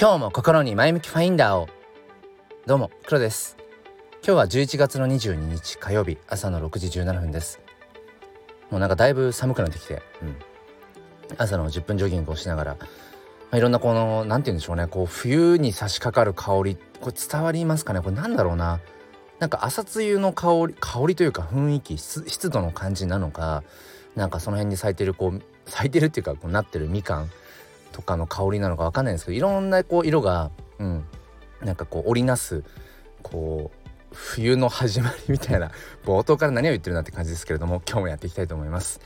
今日も心に前向きファインダーを。どうも黒です。今日は11月の22日火曜日朝の6時17分です。もうなんかだいぶ寒くなってきて、うん、朝の10分ジョギングをしながら、まあ、いろんなこの何て言うんでしょうね。こう冬に差し掛かる香り。これ伝わりますかね。これなんだろうな。なんか朝露の香り香りというか雰囲気湿度の感じなのか。なんかその辺に咲いてるこう咲いてるっていうかこうなってるみかんとかの香りなのかわかんないんですけどいろんなこう色がうんなんかこう織りなすこう冬の始まりみたいな冒頭から何を言ってるなって感じですけれども今日もやっていきたいと思います。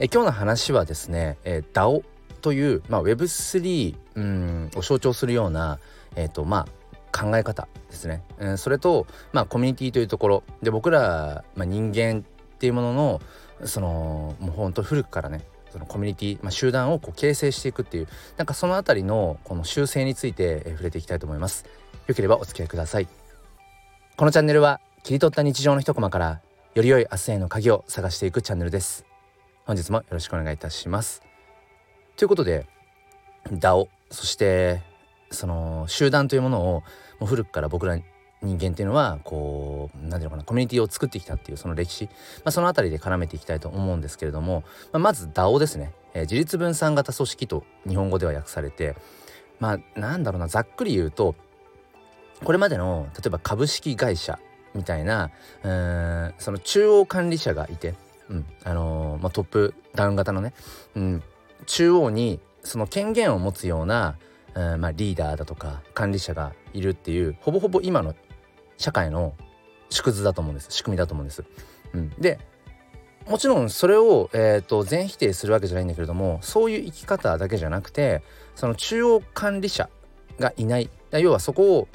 え今日の話はですね、えー、DAO という、まあ、Web3 うんを象徴するような、えーとまあ、考え方ですね、うん、それと、まあ、コミュニティというところで僕ら、まあ、人間っていうもののそのもうほんと古くからねそのコミュニティ、まあ、集団をこう形成していくっていうなんかその辺りのこの修正について、え触れていきたいと思います。よければお付き合いください。このチャンネルは切り取った日常の一コマからより良い明日への鍵を探していくチャンネルです。本日もよろしくお願いいたします。ということで DAO そしてその集団というものをもう古くから僕ら人間っていうのはこう何て言うのかなコミュニティを作ってきたっていうその歴史、まあ、その辺りで絡めていきたいと思うんですけれども、まあ、まず DAO ですね、えー、自立分散型組織と日本語では訳されてまあなんだろうなざっくり言うとこれまでの例えば株式会社みたいなうんその中央管理者がいて、うんあのー、まあ、トップダウン型のね、うん、中央にその権限を持つような、うんまあ、リーダーだとか管理者がいるっていうほぼほぼ今の社会の縮図だと思うんです。仕組みだと思うんです。うん、でもちろんそれを、えーと、全否定するわけじゃないんだけれどもそういう生き方だけじゃなくてその中央管理者がいない。要はそこを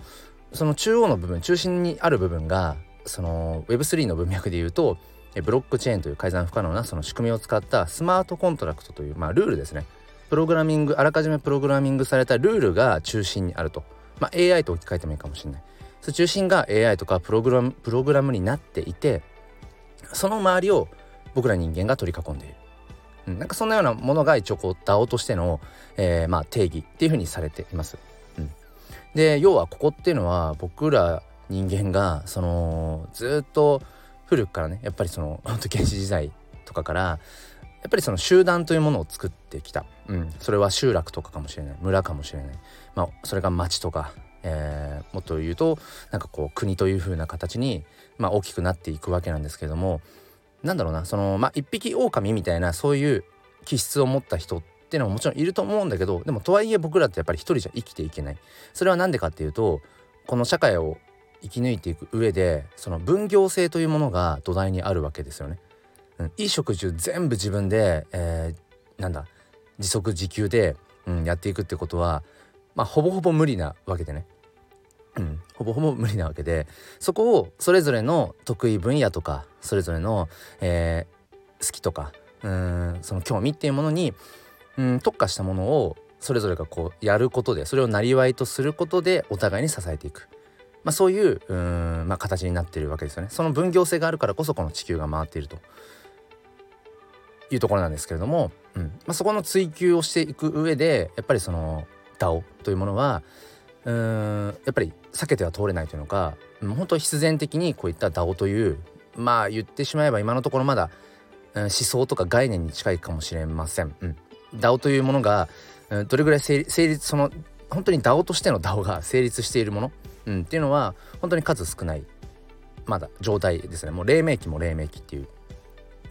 その中央の部分中心にある部分がその Web3 の文脈で言うとブロックチェーンという改ざん不可能なその仕組みを使ったスマートコントラクトという、まあ、ルールですね。プログラミングあらかじめプログラミングされたルールが中心にあると、まあ、AI と置き換えてもいいかもしれない。そ中心が AI とかプログラムプログラムになっていてその周りを僕ら人間が取り囲んでいる、うん、なんかそんなようなものが一応こう DAO としての、えー、まあ定義っていうふうにされています。うん、で要はここっていうのは僕ら人間がそのずっと古くからねやっぱりその本当原始時代とかからやっぱりその集団というものを作ってきた、うん、それは集落とかかもしれない。村かもしれない、まあ、それが町とかえー、もっと言うとなんかこう国という風な形に、まあ、大きくなっていくわけなんですけれどもなんだろうなそのまあ一匹狼みたいなそういう気質を持った人っていうのももちろんいると思うんだけどでもとはいえ僕らってやっぱり一人じゃ生きていけないそれは何でかっていうとこの社会を生き抜いていく上でその分業制というものが土台にあるわけですよね。うん、衣食住全部自分で、えー、なんだ自足自給で、うん、やっていくってことはまあほぼほぼ無理なわけでね。うん、ほぼほぼ無理なわけでそこをそれぞれの得意分野とかそれぞれの、えー、好きとかうんその興味っていうものにうん特化したものをそれぞれがこうやることでそれをなりわいとすることでお互いに支えていく、まあ、そういううん、まあ、形になっているわけですよね。その分業性があるからこそこの地球が回っているというところなんですけれども、うんまあ、そこの追求をしていく上でやっぱりその DAO というものはうーんやっぱり避けては通れないというのか本当必然的にこういった DAO というまあ言ってしまえば今のところまだ、うん、思想とか概念に近いかもしれません。うん、DAO というものが、うん、どれぐらい成立その本当に DAO としての DAO が成立しているもの、うん、っていうのは本当に数少ないまだ状態ですね。もう黎明期も黎明期っていう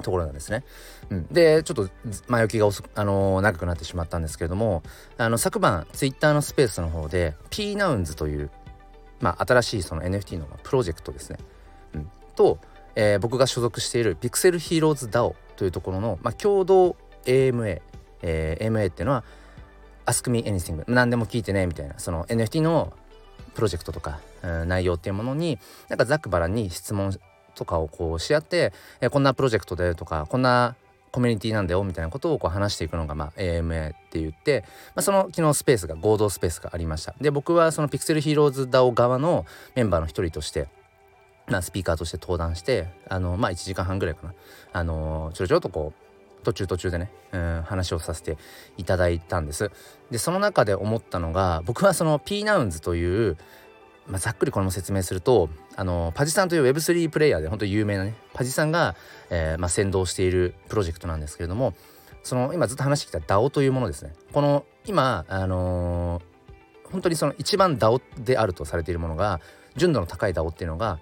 ところなんですね。うん、でちょっと前置きが遅あのー、長くなってしまったんですけれどもあの昨晩ツイッターのスペースの方で P ナウンズという、まあ、新しいその NFT のプロジェクトですね、うん、と、えー、僕が所属しているピクセルヒーローズ DAO というところの、まあ、共同 AMA、えー、AMA っていうのは Ask me anything 何でも聞いてねみたいなその NFT のプロジェクトとか、うん、内容っていうものになんかざっくばらに質問とかをこうし合って、えこんなプロジェクトでとかこんなコミュニティなんだよみたいなことをこう話していくのが、まあ、AMA って言って、まあ、その昨日スペースが合同スペースがありました。で僕はそのピクセルヒーローズ DAO 側のメンバーの一人としてまあ、スピーカーとして登壇してあのまあ1時間半ぐらいかな。あのちょろちょろとこう途中途中でね、うん、話をさせていただいたんです。でその中で思ったのが僕はその P ナウンズというまあ、ざっくりこれも説明するとあのパジさんという Web3 プレイヤーで本当に有名なねパジさんが、えーまあ、先導しているプロジェクトなんですけれどもその今ずっと話してきた DAO というものですね。この今あのー、本当にその一番 DAO であるとされているものが純度の高い DAO っていうのが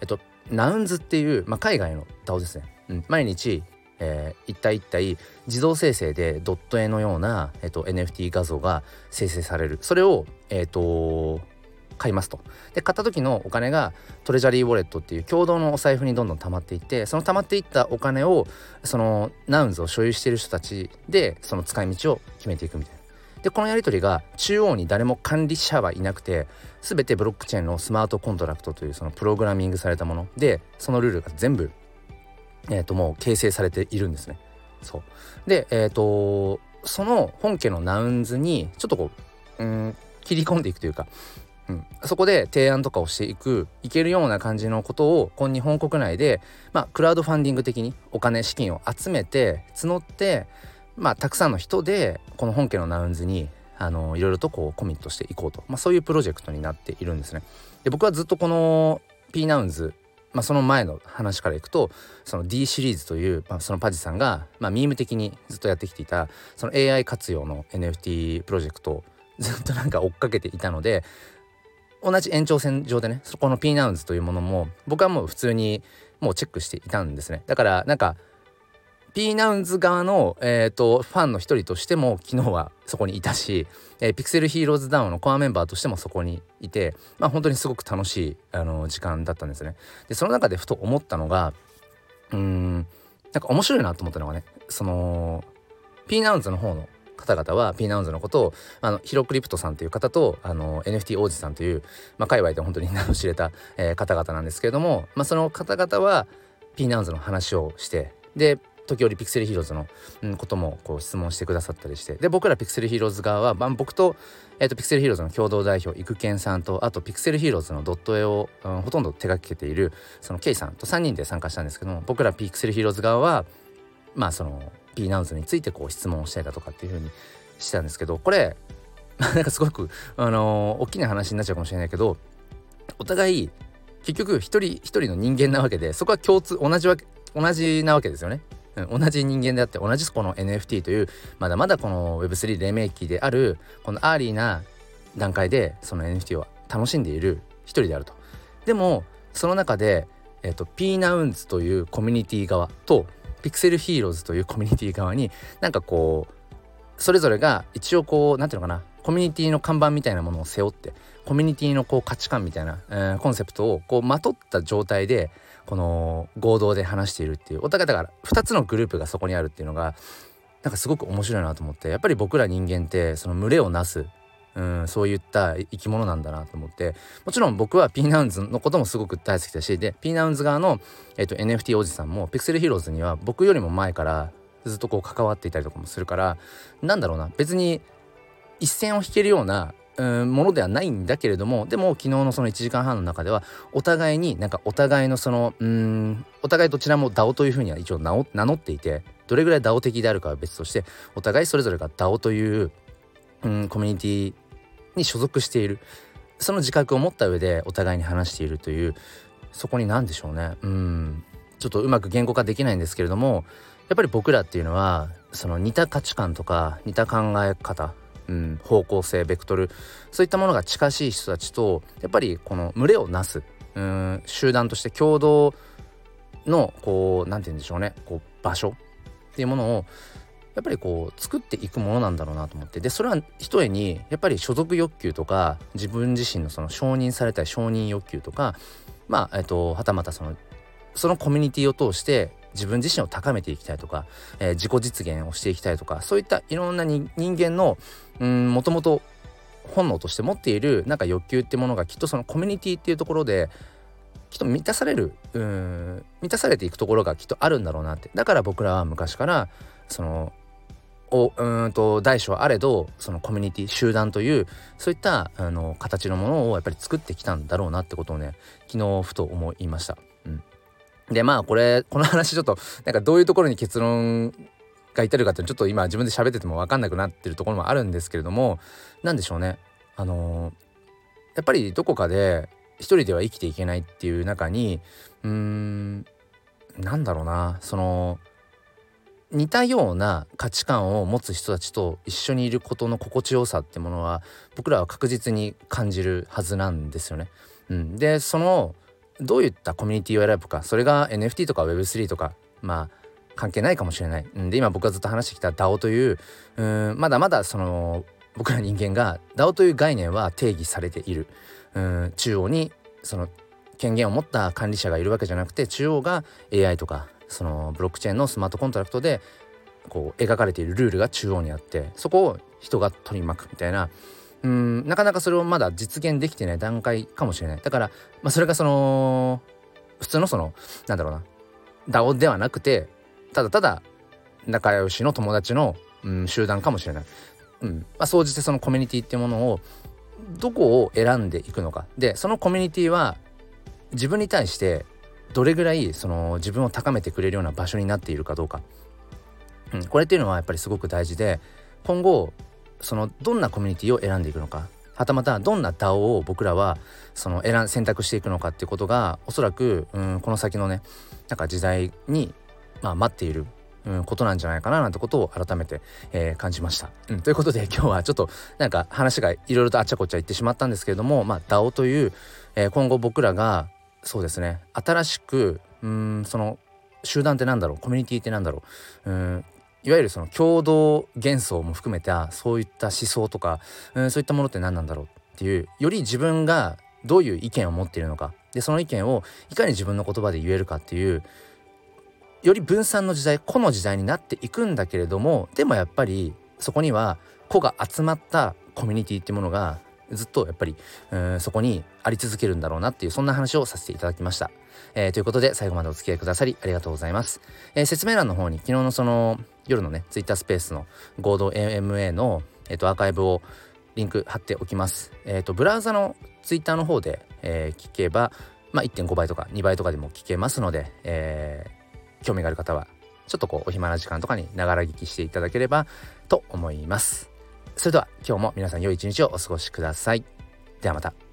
えっとナウンズっていう、まあ、海外の DAO ですね、うん、毎日えー、一体一体自動生成でドット絵のような、えーと、NFT 画像が生成される。それを、えーと、買いますと。で買った時のお金がトレジャリーウォレットっていう共同のお財布にどんどん溜まっていってその溜まっていったお金をそのナウンズを所有している人たちでその使い道を決めていくみたいな。でこのやり取りが中央に誰も管理者はいなくて全てブロックチェーンのスマートコントラクトというそのプログラミングされたものでそのルールが全部えー、ともう形成されているんですね。そうでえ、ー、とその本家のナウンズにちょっとこううん切り込んでいくというか、うん、そこで提案とかをしていくいけるような感じのことをこの日本国内で、まあ、クラウドファンディング的にお金資金を集めて募って、まあ、たくさんの人でこの本家のナウンズにあのいろいろとこうコミットしていこうと、まあ、そういうプロジェクトになっているんですね。で僕はずっとこの P ナウンズまあ、その前の話からいくとその D シリーズという、まあ、そのパジさんが、まあ、ミーム的にずっとやってきていたその AI 活用の NFT プロジェクトをずっとなんか追っかけていたので同じ延長線上でねそこの P ナウンズというものも僕はもう普通にもうチェックしていたんですねだからなんか P ナウンズ側の、えーと、ファンの一人としても昨日はそこにいたし、えー、 Pixel Heroes DAO のコアメンバーとしてもそこにいて、まあ、本当にすごく楽しいあの時間だったんですね。でその中でふと思ったのがうんなんか面白いなと思ったのがねその P ナウンズの方の方々は P ナウンズのことをあのヒロクリプトさんという方とあの NFT 王子さんという、まあ、界隈で本当に 名の知れた、えー、方々なんですけれども、まあ、その方々は P ナウンズの話をしてで時折 Pixel Heroes の、こともこう質問してくださったりしてで僕ら Pixel Heroes 側は、まあ、僕と,、えーと、 Pixel Heroes の共同代表育賢さんとあと Pixel Heroes のドット絵を、うん、ほとんど手掛けているそのケイさんと3人で参加したんですけども僕らピクセルヒーローズ側はまあその P ナウズについてこう質問をしたりだとかっていうふうにしてたんですけどこれ なんかすごくあのー、大きな話になっちゃうかもしれないけどお互い結局一人一人の人間なわけでそこは共通同じわけ同じなわけですよね。同じ人間であって同じこの NFT というまだまだこの Web3 黎明期であるこのアーリーな段階でその NFT を楽しんでいる一人であると。でもその中で、えーと、P ナウンズというコミュニティ側と Pixel Heroes というコミュニティ側になんかこうそれぞれが一応こう何て言うのかなコミュニティの看板みたいなものを背負ってコミュニティのこう価値観みたいな、えー、コンセプトをこうまとった状態でこの合同で話しているっていうお互いだから2つのグループがそこにあるっていうのがなんかすごく面白いなと思ってやっぱり僕ら人間ってその群れをなすうん、そういった生き物なんだなと思って。もちろん僕はピーナウンズのこともすごく大好きだしでピーナウンズ側の、えーと、NFT おじさんもピクセルヒーローズには僕よりも前からずっとこう関わっていたりとかもするからなんだろうな別に一線を引けるようなうんものではないんだけれどもでも昨日のその1時間半の中ではお互いになんかお互いのそのうんお互いどちらも DAO というふうには一応名乗っていてどれぐらい DAO 的であるかは別としてお互いそれぞれが DAO といううんコミュニティに所属している。その自覚を持った上でお互いに話しているというそこに何でしょうね。うん。ちょっとうまく言語化できないんですけれどもやっぱり僕らっていうのはその似た価値観とか似た考え方うん、方向性ベクトルそういったものが近しい人たちとやっぱりこの群れをなすうん集団として共同のこう何て言うんでしょうね。こう場所っていうものをやっぱりこう作っていくものなんだろうなと思って。でそれはひとえにやっぱり所属欲求とか自分自身のその承認されたい承認欲求とかまあえっとはたまたそのそのコミュニティを通して自分自身を高めていきたいとか、えー、自己実現をしていきたいとかそういったいろんな人間のもともと本能として持っているなんか欲求ってものがきっとそのコミュニティっていうところできっと満たされるうん満たされていくところがきっとあるんだろうなって。だから僕らは昔からそのおうんと大小あれどそのコミュニティ集団というそういったあの形のものをやっぱり作ってきたんだろうなってことをね昨日ふと思いました。うん、でまあこれこの話ちょっとなんかどういうところに結論が至るかってちょっと今自分で喋ってても分かんなくなってるところもあるんですけれども何でしょうねあのー、やっぱりどこかで一人では生きていけないっていう中にうーんなんだろうなその似たような価値観を持つ人たちと一緒にいることの心地よさってものは僕らは確実に感じるはずなんですよね。うん、でそのどういったコミュニティを選ぶかそれが NFT とか Web3 とかまあ関係ないかもしれない。で今僕がずっと話してきた DAO といううんまだまだその僕ら人間が DAO という概念は定義されている。うん中央にその権限を持った管理者がいるわけじゃなくて中央が AI とかそのブロックチェーンのスマートコントラクトでこう描かれているルールが中央にあってそこを人が取り巻くみたいな。うんなかなかそれをまだ実現できてない段階かもしれない。だから、まあ、それがその普通のそのなんだろうな。DAO ではなくてただただ仲良しの友達の、うん、集団かもしれない。うん。ま、総じてそのコミュニティっていうものをどこを選んでいくのか。でそのコミュニティは自分に対してどれぐらいその自分を高めてくれるような場所になっているかどうか、うん、これっていうのはやっぱりすごく大事で今後そのどんなコミュニティを選んでいくのかはたまたどんな DAO を僕らはその選選択していくのかっていうことがおそらく、うん、この先のねなんか時代に、まあ、待っているうん、ことなんじゃないかななんてことを改めて、えー、感じました、うん。ということで今日はちょっとなんか話がいろいろとあっちゃこっちゃ言ってしまったんですけれどもまあ DAO という、えー、今後僕らがそうですね。新しくうんその集団ってなんだろう？コミュニティってなんだろう？うんいわゆるその共同幻想も含めたそういった思想とかうんそういったものって何なんだろうっていうより自分がどういう意見を持っているのか。でその意見をいかに自分の言葉で言えるかっていうより分散の時代個の時代になっていくんだけれどもでもやっぱりそこには個が集まったコミュニティってものがずっとやっぱりそこにあり続けるんだろうなっていうそんな話をさせていただきました。えー、ということで最後までお付き合いくださりありがとうございます。えー、説明欄の方に昨日のその夜のね Twitter スペースの合同 AMA の、えーと、アーカイブをリンク貼っておきます。えっ、ー、とブラウザの Twitter の方で、え、聞けばまあ1.5倍とか2倍とかでも聞けますので、え、興味がある方はちょっとこうお暇な時間とかにながら聞きしていただければと思います。それでは今日も皆さん良い一日をお過ごしください。ではまた。